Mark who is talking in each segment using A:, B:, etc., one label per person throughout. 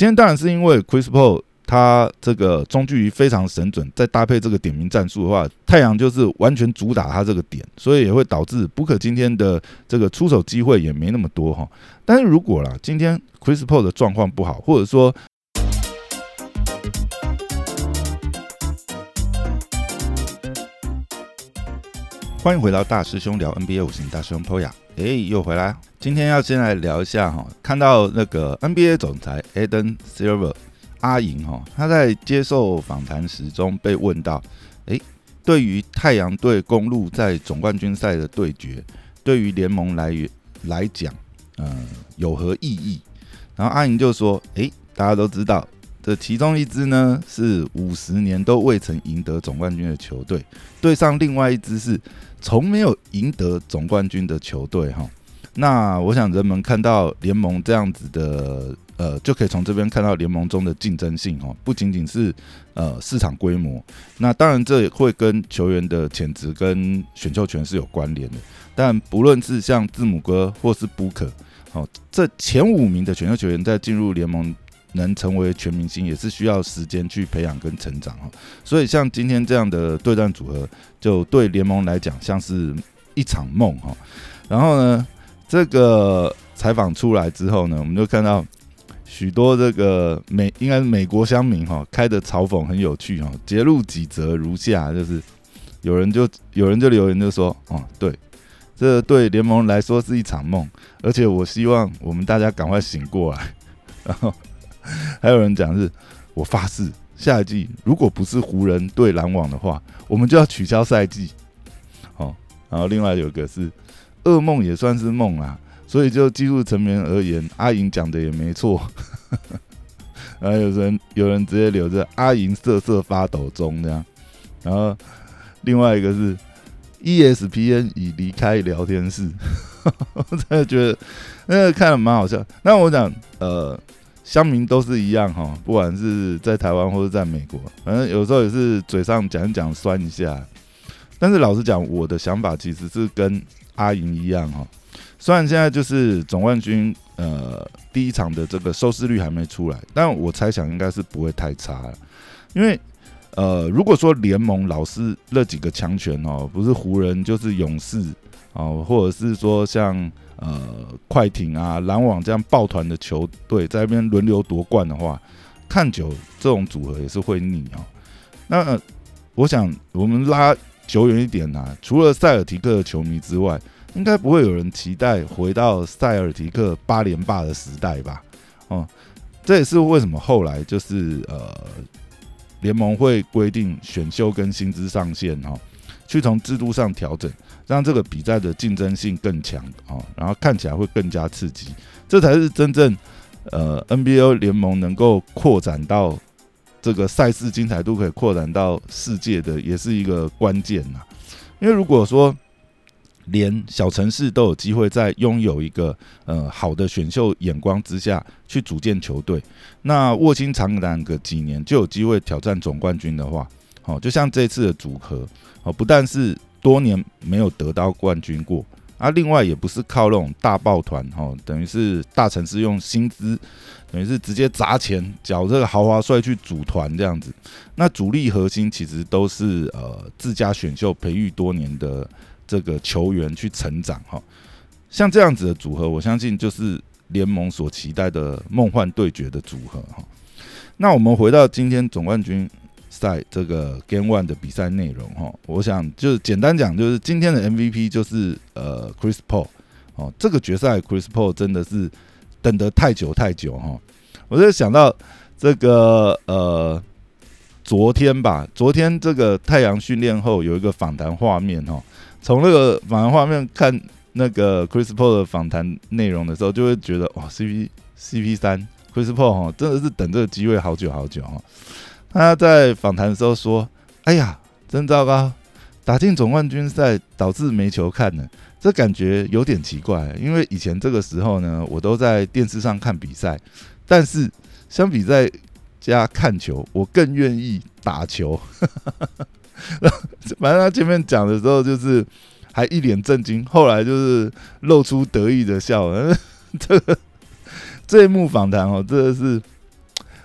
A: 今天当然是因为 Chris Paul 他这个中距离非常神准，再搭配这个点名战术的话，太阳就是完全主打他这个点，所以也会导致布克今天的这个出手机会也没那么多哈。但是如果啦，今天 Chris Paul 的状况不好，或者说，欢迎回到大师兄聊 NBA 五行大师兄 Poya，哎，又回来。今天要先来聊一下哈，看到那个 NBA 总裁 Eden Silver 阿银哈，他在接受访谈时中被问到，哎，对于太阳队公路在总冠军赛的对决，对于联盟来源来讲，嗯，有何意义？然后阿银就说，哎，大家都知道，这其中一支呢是五十年都未曾赢得总冠军的球队，对上另外一支是从没有赢得总冠军的球队哈。那我想人们看到联盟这样子的，呃，就可以从这边看到联盟中的竞争性哦，不仅仅是呃市场规模，那当然这也会跟球员的潜质跟选秀权是有关联的。但不论是像字母哥或是布克，哦，这前五名的选秀球员在进入联盟能成为全明星，也是需要时间去培养跟成长哈。所以像今天这样的对战组合，就对联盟来讲像是一场梦哈。然后呢？这个采访出来之后呢，我们就看到许多这个美应该是美国乡民哈开的嘲讽很有趣哈，截录几则如下，就是有人就有人就留言就说哦，对，这对联盟来说是一场梦，而且我希望我们大家赶快醒过来。然后 还有人讲是，我发誓下一季如果不是湖人对篮网的话，我们就要取消赛季。好，然后另外有一个是。噩梦也算是梦啊，所以就技术层面而言，阿银讲的也没错。然后有人有人直接留着阿银瑟瑟发抖中这样，然后另外一个是 ESPN 已离开聊天室，我真的觉得那个看了蛮好笑。那我讲呃，乡民都是一样哈，不管是在台湾或者在美国，反正有时候也是嘴上讲一讲酸一下。但是老实讲，我的想法其实是跟阿银一样哈，虽然现在就是总冠军，呃，第一场的这个收视率还没出来，但我猜想应该是不会太差。因为，呃，如果说联盟老是那几个强权哦，不是湖人就是勇士哦，或者是说像呃快艇啊、篮网这样抱团的球队在那边轮流夺冠的话，看久这种组合也是会腻哦。那我想我们拉。久远一点啊，除了塞尔提克的球迷之外，应该不会有人期待回到塞尔提克八连霸的时代吧？哦，这也是为什么后来就是呃，联盟会规定选秀跟薪资上限哈，去从制度上调整，让这个比赛的竞争性更强哦，然后看起来会更加刺激，这才是真正呃 NBA 联盟能够扩展到。这个赛事精彩度可以扩展到世界的，也是一个关键呐。因为如果说连小城市都有机会在拥有一个呃好的选秀眼光之下去组建球队，那卧薪尝胆个几年就有机会挑战总冠军的话，哦，就像这次的组合，哦，不但是多年没有得到冠军过。啊，另外也不是靠那种大抱团哈，等于是大城市用薪资，等于是直接砸钱缴这个豪华税去组团这样子。那主力核心其实都是呃自家选秀培育多年的这个球员去成长哈。像这样子的组合，我相信就是联盟所期待的梦幻对决的组合哈。那我们回到今天总冠军。赛这个 Game One 的比赛内容哈，我想就是简单讲，就是今天的 MVP 就是呃 Chris Paul 哦，这个决赛 Chris Paul 真的是等得太久太久哈，我就想到这个呃昨天吧，昨天这个太阳训练后有一个访谈画面哈，从那个访谈画面看那个 Chris Paul 的访谈内容的时候，就会觉得哇 CP CP 三 Chris Paul 哈真的是等这个机会好久好久哈。他在访谈的时候说：“哎呀，真糟糕，打进总冠军赛导致没球看了，这感觉有点奇怪。因为以前这个时候呢，我都在电视上看比赛，但是相比在家看球，我更愿意打球。反正他前面讲的时候就是还一脸震惊，后来就是露出得意的笑。这个这一幕访谈哦，真的是。”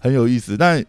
A: 很有意思。但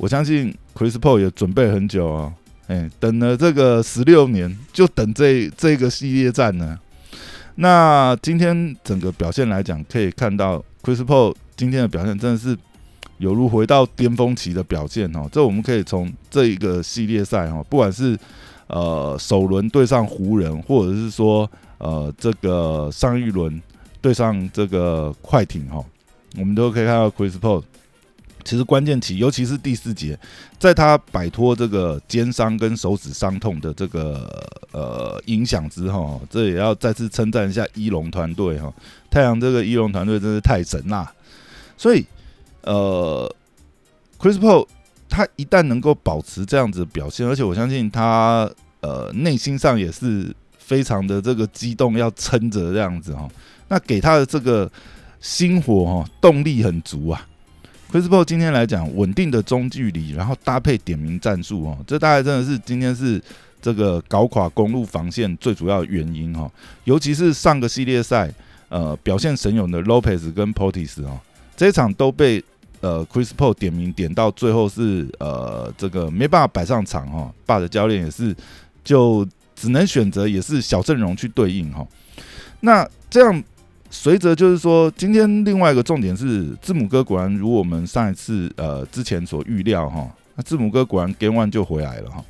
A: 我相信 Chris Paul 也准备很久哦，哎，等了这个十六年，就等这这个系列战呢。那今天整个表现来讲，可以看到 Chris Paul 今天的表现真的是有如回到巅峰期的表现哦。这我们可以从这一个系列赛哦，不管是呃首轮对上湖人，或者是说呃这个上一轮对上这个快艇哈，我们都可以看到 Chris Paul。其实关键期，尤其是第四节，在他摆脱这个肩伤跟手指伤痛的这个呃影响之后，这也要再次称赞一下一龙团队哈。太阳这个一龙团队真是太神啦！所以呃，Chris Paul 他一旦能够保持这样子表现，而且我相信他呃内心上也是非常的这个激动，要撑着这样子哈。那给他的这个心火哈，动力很足啊。Chris Paul 今天来讲，稳定的中距离，然后搭配点名战术哦，这大概真的是今天是这个搞垮公路防线最主要的原因哈。尤其是上个系列赛，呃，表现神勇的 Lopez 跟 Potis 哦，这一场都被呃 Chris Paul 点名点到最后是呃这个没办法摆上场哈。爸的教练也是就只能选择也是小阵容去对应哈。那这样。随着就是说，今天另外一个重点是，字母哥果然如我们上一次呃之前所预料哈，那字母哥果然 Game One 就回来了哈。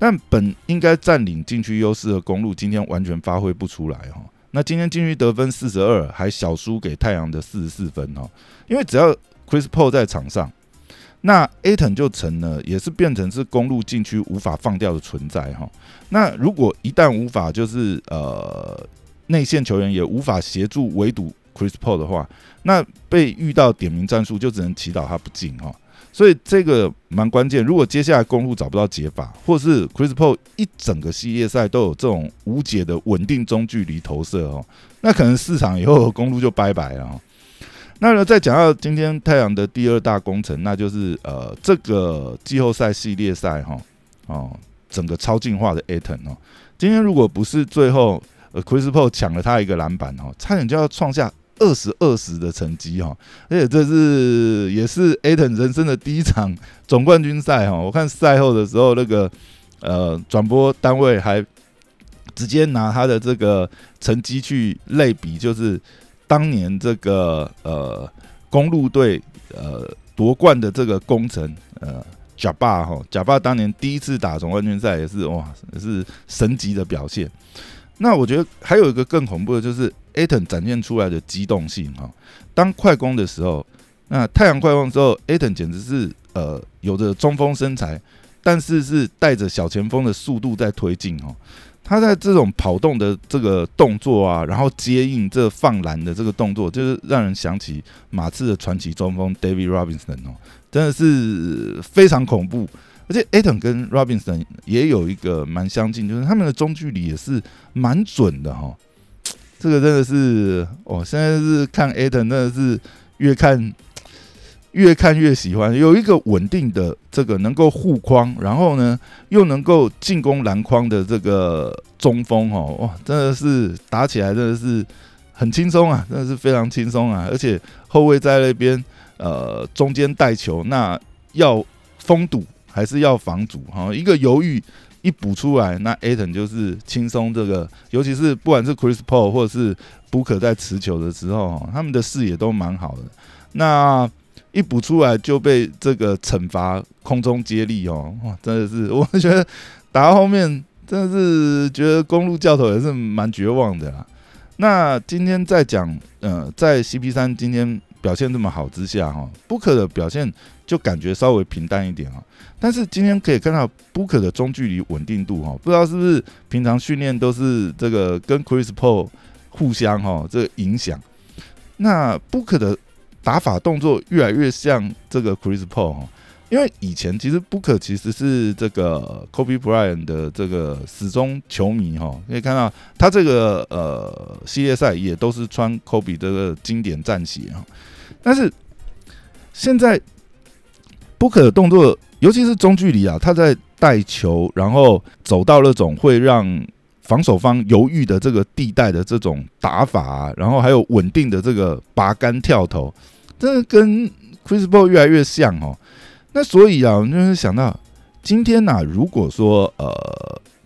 A: 但本应该占领禁区优势的公路，今天完全发挥不出来哈。那今天禁区得分四十二，还小输给太阳的四十四分哈。因为只要 Chris Paul 在场上，那 Aton 就成了，也是变成是公路禁区无法放掉的存在哈。那如果一旦无法就是呃。内线球员也无法协助围堵 Chris Paul 的话，那被遇到点名战术就只能祈祷他不进哈。所以这个蛮关键。如果接下来公路找不到解法，或是 Chris Paul 一整个系列赛都有这种无解的稳定中距离投射哦，那可能市场以后公路就拜拜了。那呢，再讲到今天太阳的第二大工程，那就是呃这个季后赛系列赛哈哦，整个超进化的 Aton 哦，今天如果不是最后。Chris Paul 抢了他一个篮板哦，差点就要创下二十二十的成绩哈，而且这是也是 Aton 人生的第一场总冠军赛哈。我看赛后的时候，那个呃转播单位还直接拿他的这个成绩去类比，就是当年这个呃公路队呃夺冠的这个功臣呃贾巴哈，贾巴当年第一次打总冠军赛也是哇，也是神级的表现。那我觉得还有一个更恐怖的，就是 Aton 展现出来的机动性哈。当快攻的时候，那太阳快攻之后，Aton 简直是呃有着中锋身材，但是是带着小前锋的速度在推进哦。他在这种跑动的这个动作啊，然后接应这放篮的这个动作，就是让人想起马刺的传奇中锋 David Robinson 哦，真的是非常恐怖。而且 Aton 跟 Robinson 也有一个蛮相近，就是他们的中距离也是蛮准的哈。这个真的是，哦，现在是看 Aton 真的是越看越看越喜欢，有一个稳定的这个能够护框，然后呢又能够进攻篮筐的这个中锋哦，哇，真的是打起来真的是很轻松啊，真的是非常轻松啊。而且后卫在那边呃中间带球，那要封堵。还是要防阻哈，一个犹豫一补出来，那 Aton 就是轻松这个，尤其是不管是 Chris Paul 或者是 Booker 在持球的时候哈，他们的视野都蛮好的。那一补出来就被这个惩罚空中接力哦，哇，真的是 我觉得打到后面真的是觉得公路教头也是蛮绝望的啦。那今天在讲，呃，在 CP 三今天表现这么好之下哈，Booker 的表现。就感觉稍微平淡一点啊，但是今天可以看到 Booker 的中距离稳定度哈，不知道是不是平常训练都是这个跟 Chris Paul 互相哈这个影响。那 Booker 的打法动作越来越像这个 Chris Paul 哈，因为以前其实 Booker 其实是这个 Kobe Bryant 的这个死忠球迷哈，可以看到他这个呃系列赛也都是穿 Kobe 这个经典战鞋哈，但是现在。不可的动作，尤其是中距离啊，他在带球，然后走到那种会让防守方犹豫的这个地带的这种打法啊，然后还有稳定的这个拔杆跳投，这跟 Chris Paul 越来越像哦。那所以啊，我就是想到今天呐，如果说呃，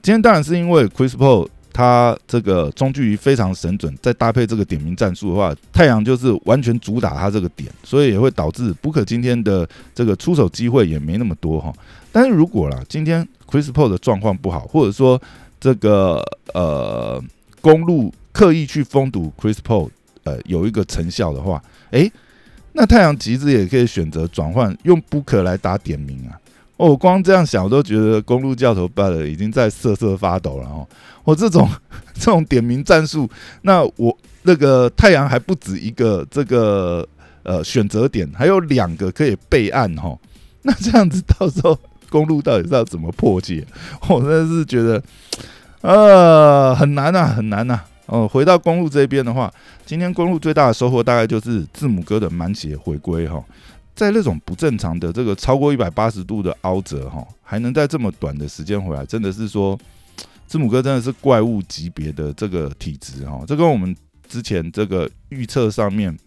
A: 今天当然是因为 Chris Paul 他这个中距离非常神准，再搭配这个点名战术的话，太阳就是完全主打他这个点，所以也会导致 Booker 今天的这个出手机会也没那么多哈。但是如果啦，今天 Chris Paul 的状况不好，或者说这个呃公路刻意去封堵 Chris Paul。呃，有一个成效的话，诶，那太阳其实也可以选择转换用 Booker 来打点名啊。我，光这样想，我都觉得公路教头拜了已经在瑟瑟发抖了哦。我这种 这种点名战术，那我那个太阳还不止一个这个呃选择点，还有两个可以备案哈。那这样子到时候公路到底是要怎么破解？我真的是觉得呃很难啊，很难呐。哦，回到公路这边的话，今天公路最大的收获大概就是字母哥的满血回归哈，在那种不正常的这个超过一百八十度的凹折哈，还能在这么短的时间回来，真的是说字母哥真的是怪物级别的这个体质哈，这跟我们之前这个预测上面。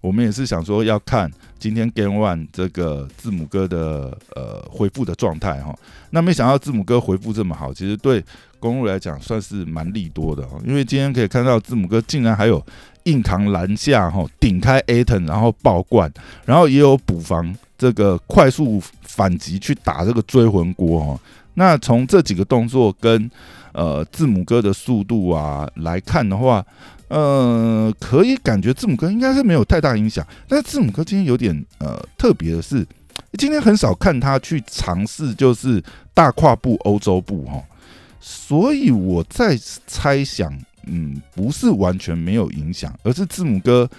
A: 我们也是想说要看今天 Game One 这个字母哥的呃回复的状态哈，那没想到字母哥回复这么好，其实对公路来讲算是蛮利多的哦，因为今天可以看到字母哥竟然还有硬扛篮下哈，顶开 Aton 然后爆冠，然后也有补防这个快速反击去打这个追魂锅哈。那从这几个动作跟呃字母哥的速度啊来看的话。呃，可以感觉字母哥应该是没有太大影响，但是字母哥今天有点呃特别的是，今天很少看他去尝试就是大跨步欧洲步哈，所以我在猜想，嗯，不是完全没有影响，而是字母哥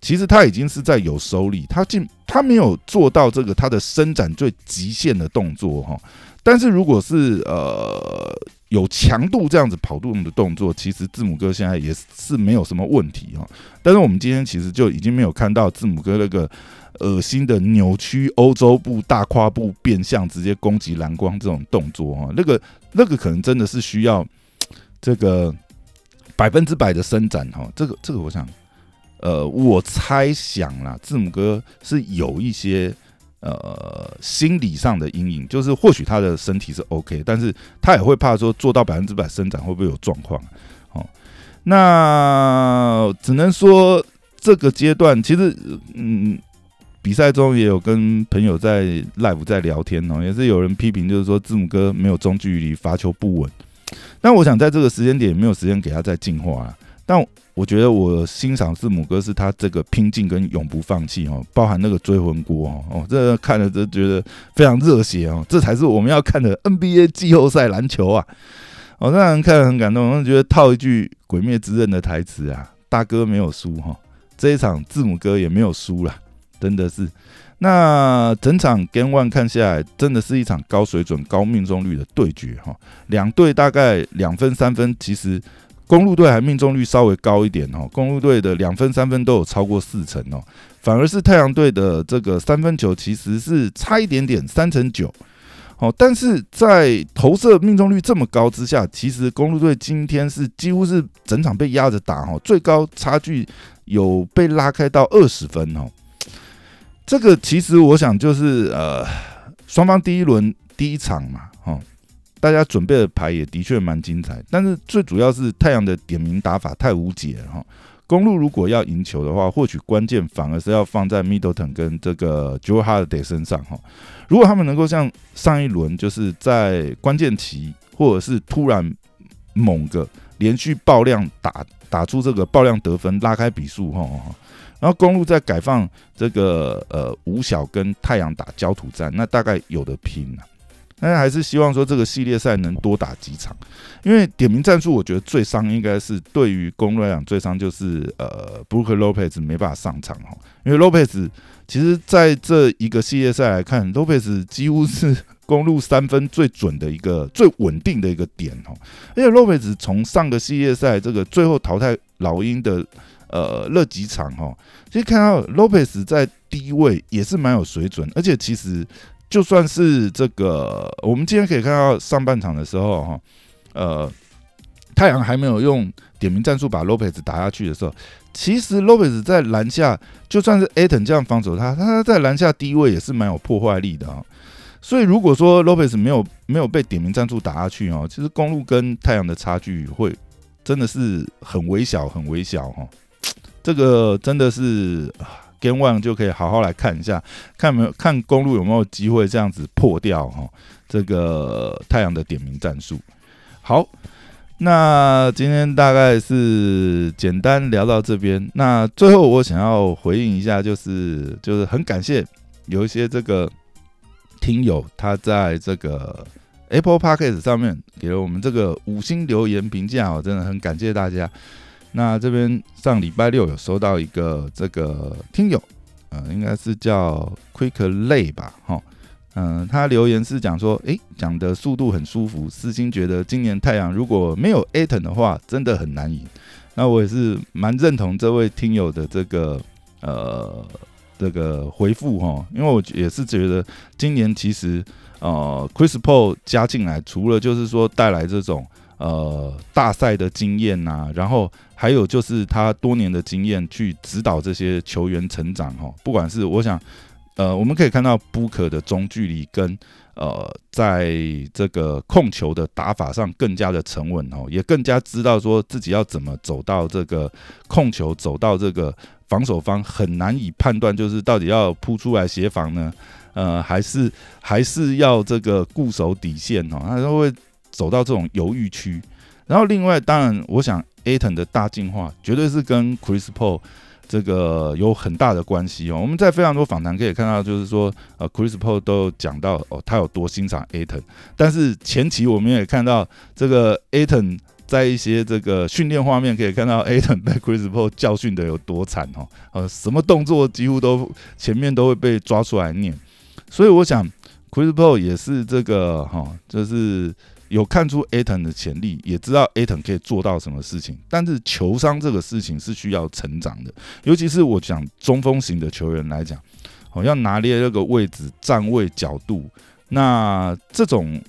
A: 其实他已经是在有收力，他进他没有做到这个他的伸展最极限的动作哈，但是如果是呃。有强度这样子跑动的动作，其实字母哥现在也是没有什么问题哈。但是我们今天其实就已经没有看到字母哥那个恶心的扭曲欧洲步大跨步变相直接攻击蓝光这种动作哈。那个那个可能真的是需要这个百分之百的伸展哈。这个这个我想，呃，我猜想啦，字母哥是有一些。呃，心理上的阴影就是，或许他的身体是 OK，但是他也会怕说做到百分之百伸展会不会有状况？哦，那只能说这个阶段其实，嗯，比赛中也有跟朋友在 live 在聊天哦，也是有人批评，就是说字母哥没有中距离，罚球不稳。但我想在这个时间点没有时间给他再进化啊，但。我觉得我欣赏字母哥是他这个拼劲跟永不放弃哦，包含那个追魂锅哦，哦，这看了都觉得非常热血哦，这才是我们要看的 NBA 季后赛篮球啊！哦，让人看了很感动，我觉得套一句《鬼灭之刃》的台词啊，大哥没有输哈，这一场字母哥也没有输了，真的是。那整场 Game One 看下来，真的是一场高水准、高命中率的对决哈，两队大概两分、三分，其实。公路队还命中率稍微高一点哦，公路队的两分、三分都有超过四成哦，反而是太阳队的这个三分球其实是差一点点，三成九。哦，但是在投射命中率这么高之下，其实公路队今天是几乎是整场被压着打哦，最高差距有被拉开到二十分哦。这个其实我想就是呃，双方第一轮第一场嘛，哦。大家准备的牌也的确蛮精彩，但是最主要是太阳的点名打法太无解了哈。公路如果要赢球的话，或许关键反而是要放在 Middleton 跟这个 Joe Hardy 身上哈。如果他们能够像上一轮，就是在关键期或者是突然猛个连续爆量打打出这个爆量得分，拉开比数哈，然后公路再改放这个呃五小跟太阳打焦土战，那大概有的拼了。但是还是希望说这个系列赛能多打几场，因为点名战术，我觉得最伤应该是对于公路来讲最伤就是呃布鲁克洛佩斯没办法上场哈，因为洛佩斯其实在这一个系列赛来看，洛佩斯几乎是公路三分最准的一个最稳定的一个点哈，而且洛佩斯从上个系列赛这个最后淘汰老鹰的呃那几场哈，其实看到洛佩斯在低位也是蛮有水准，而且其实。就算是这个，我们今天可以看到上半场的时候，哈，呃，太阳还没有用点名战术把 Lopez 打下去的时候，其实 Lopez 在篮下就算是 Aton 这样防守他，他在篮下低位也是蛮有破坏力的啊。所以如果说 Lopez 没有没有被点名战术打下去哦，其实公路跟太阳的差距会真的是很微小很微小哈。这个真的是 Game One 就可以好好来看一下，看没有看公路有没有机会这样子破掉哈这个太阳的点名战术。好，那今天大概是简单聊到这边。那最后我想要回应一下，就是就是很感谢有一些这个。听友他在这个 Apple Podcast 上面给了我们这个五星留言评价哦，真的很感谢大家。那这边上礼拜六有收到一个这个听友，呃，应该是叫 Quick Lay 吧，哈，嗯，他留言是讲说，诶，讲的速度很舒服，私心觉得今年太阳如果没有 Aton 的话，真的很难赢。那我也是蛮认同这位听友的这个呃。这个回复哈，因为我也是觉得今年其实呃，Chris Paul 加进来，除了就是说带来这种呃大赛的经验呐，然后还有就是他多年的经验去指导这些球员成长哈。不管是我想呃，我们可以看到 book 的中距离跟呃，在这个控球的打法上更加的沉稳哦，也更加知道说自己要怎么走到这个控球，走到这个。防守方很难以判断，就是到底要扑出来协防呢，呃，还是还是要这个固守底线哦，他都会走到这种犹豫区。然后另外，当然，我想 Aton 的大进化绝对是跟 Chris Paul 这个有很大的关系哦。我们在非常多访谈可以看到，就是说，呃，Chris Paul 都讲到哦，他有多欣赏 Aton，但是前期我们也看到这个 Aton。在一些这个训练画面可以看到，Aton 被 Chris Paul 教训的有多惨哦，呃，什么动作几乎都前面都会被抓出来念，所以我想 Chris Paul 也是这个哈，就是有看出 Aton 的潜力，也知道 Aton 可以做到什么事情，但是球商这个事情是需要成长的，尤其是我讲中锋型的球员来讲，哦，要拿捏那个位置、站位、角度，那这种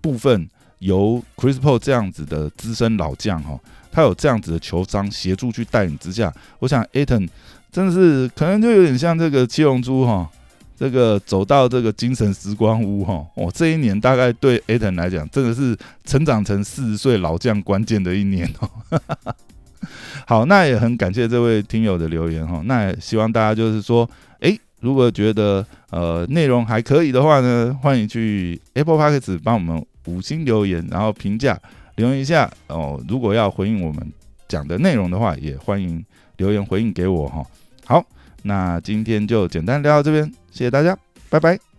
A: 部分。由 Chris Paul 这样子的资深老将哈，他有这样子的球商协助去带领之下，我想 Aton 真的是可能就有点像这个七龙珠哈，这个走到这个精神时光屋哈，哦，这一年大概对 Aton 来讲真的是成长成四十岁老将关键的一年哦。好，那也很感谢这位听友的留言哈，那也希望大家就是说，诶，如果觉得呃内容还可以的话呢，欢迎去 Apple Podcast 帮我们。五星留言，然后评价留言一下哦。如果要回应我们讲的内容的话，也欢迎留言回应给我哈。好，那今天就简单聊到这边，谢谢大家，拜拜。